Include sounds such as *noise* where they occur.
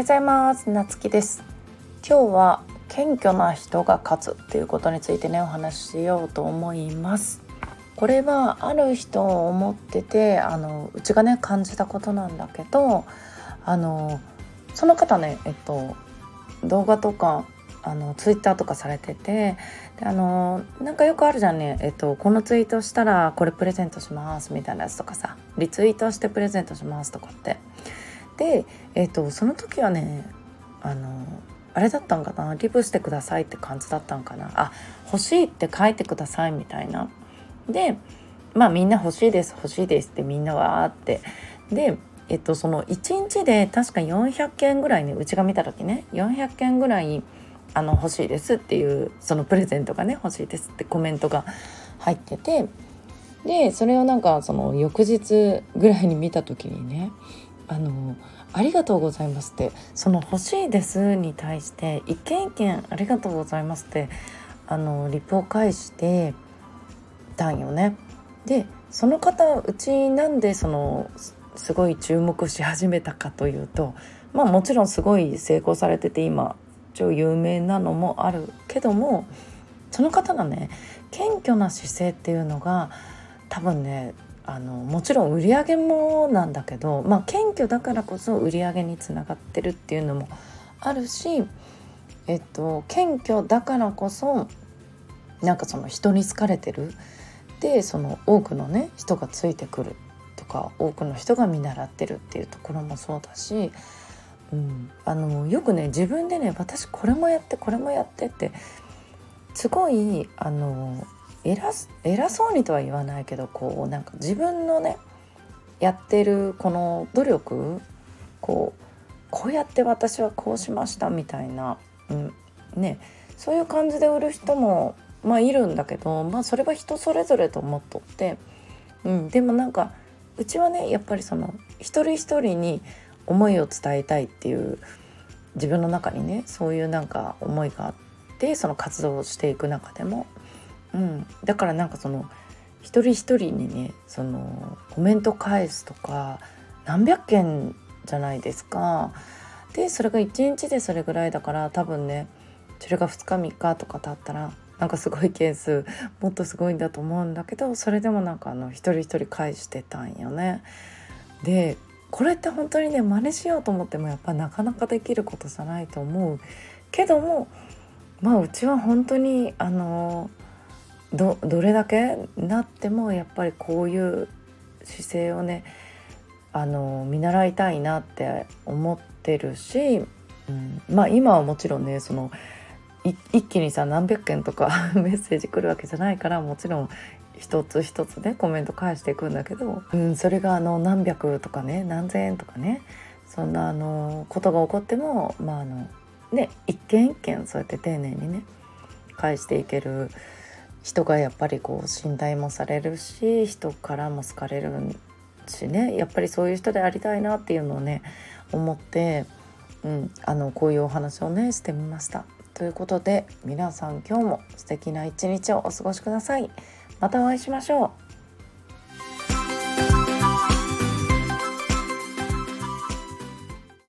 ようございます。なつきです。今日は謙虚な人が勝つっていうことについてねお話ししようと思います。これはある人を思っててあのうちがね感じたことなんだけどあのその方ねえっと動画とかあのツイッターとかされててであのなんかよくあるじゃんね、えっと、このツイートしたらこれプレゼントしますみたいなやつとかさリツイートしてプレゼントしますとかって。で、えっと、その時はねあのあれだったんかなリプしてくださいって感じだったんかな。あ欲しいって書いてくださいみたいな。でまあみんな欲しいです欲しいですってみんなわーって。でえっとその1日で確か400件ぐらいねうちが見た時ね400件ぐらいあの欲しいですっていうそのプレゼントがね欲しいですってコメントが入ってて。でそれをなんかその翌日ぐらいに見た時にねあの「ありがとうございます」ってその「欲しいです」に対して一件一件「ありがとうございます」ってあのリプを返してたんよね。でその方うちなんでそのすごい注目し始めたかというとまあもちろんすごい成功されてて今超有名なのもあるけどもその方がね謙虚な姿勢っていうのが多分ねあのもちろん売り上げもなんだけど、まあ、謙虚だからこそ売り上げにつながってるっていうのもあるし、えっと、謙虚だからこそなんかその人に好かれてる。でその多くのね人がついてくるとか多くの人が見習ってるっていうところもそうだしうん、あのよくね自分でね私これもやってこれもやってってすごいあの偉偉そうにとは言わないけどこうなんか自分のねやってるこの努力こうこうやって私はこうしましたみたいな、うん、ねそういう感じで売る人もまあいるんだけど、まあ、それは人それぞれと思っとって、うん、でもなんかうちはねやっぱりその一人一人に思いを伝えたいっていう自分の中にねそういうなんか思いがあってその活動をしていく中でも、うん、だからなんかその一人一人にねそのコメント返すとか何百件じゃないですか。でそれが1日でそれぐらいだから多分ねそれが2日3日とか経ったらなんかすごい件数もっとすごいんだと思うんだけどそれでもなんかあの一人一人返してたんよね。でこれって本当にね真似しようと思ってもやっぱなかなかできることじゃないと思うけどもまあうちは本当にあのどれだけなってもやっぱりこういう姿勢をねあの見習いたいなって思ってるし、うん、まあ今はもちろんねその一気にさ何百件とか *laughs* メッセージ来るわけじゃないからもちろん一つ一つねコメント返していくんだけど、うん、それがあの何百とかね何千円とかねそんなあのことが起こってもまああのね一件一件そうやって丁寧にね返していける人がやっぱりこう信頼もされるし人からも好かれるしねやっぱりそういう人でありたいなっていうのをね思って、うん、あのこういうお話をねしてみました。ということで皆さん今日も素敵な一日をお過ごしください。またお会いしましょう。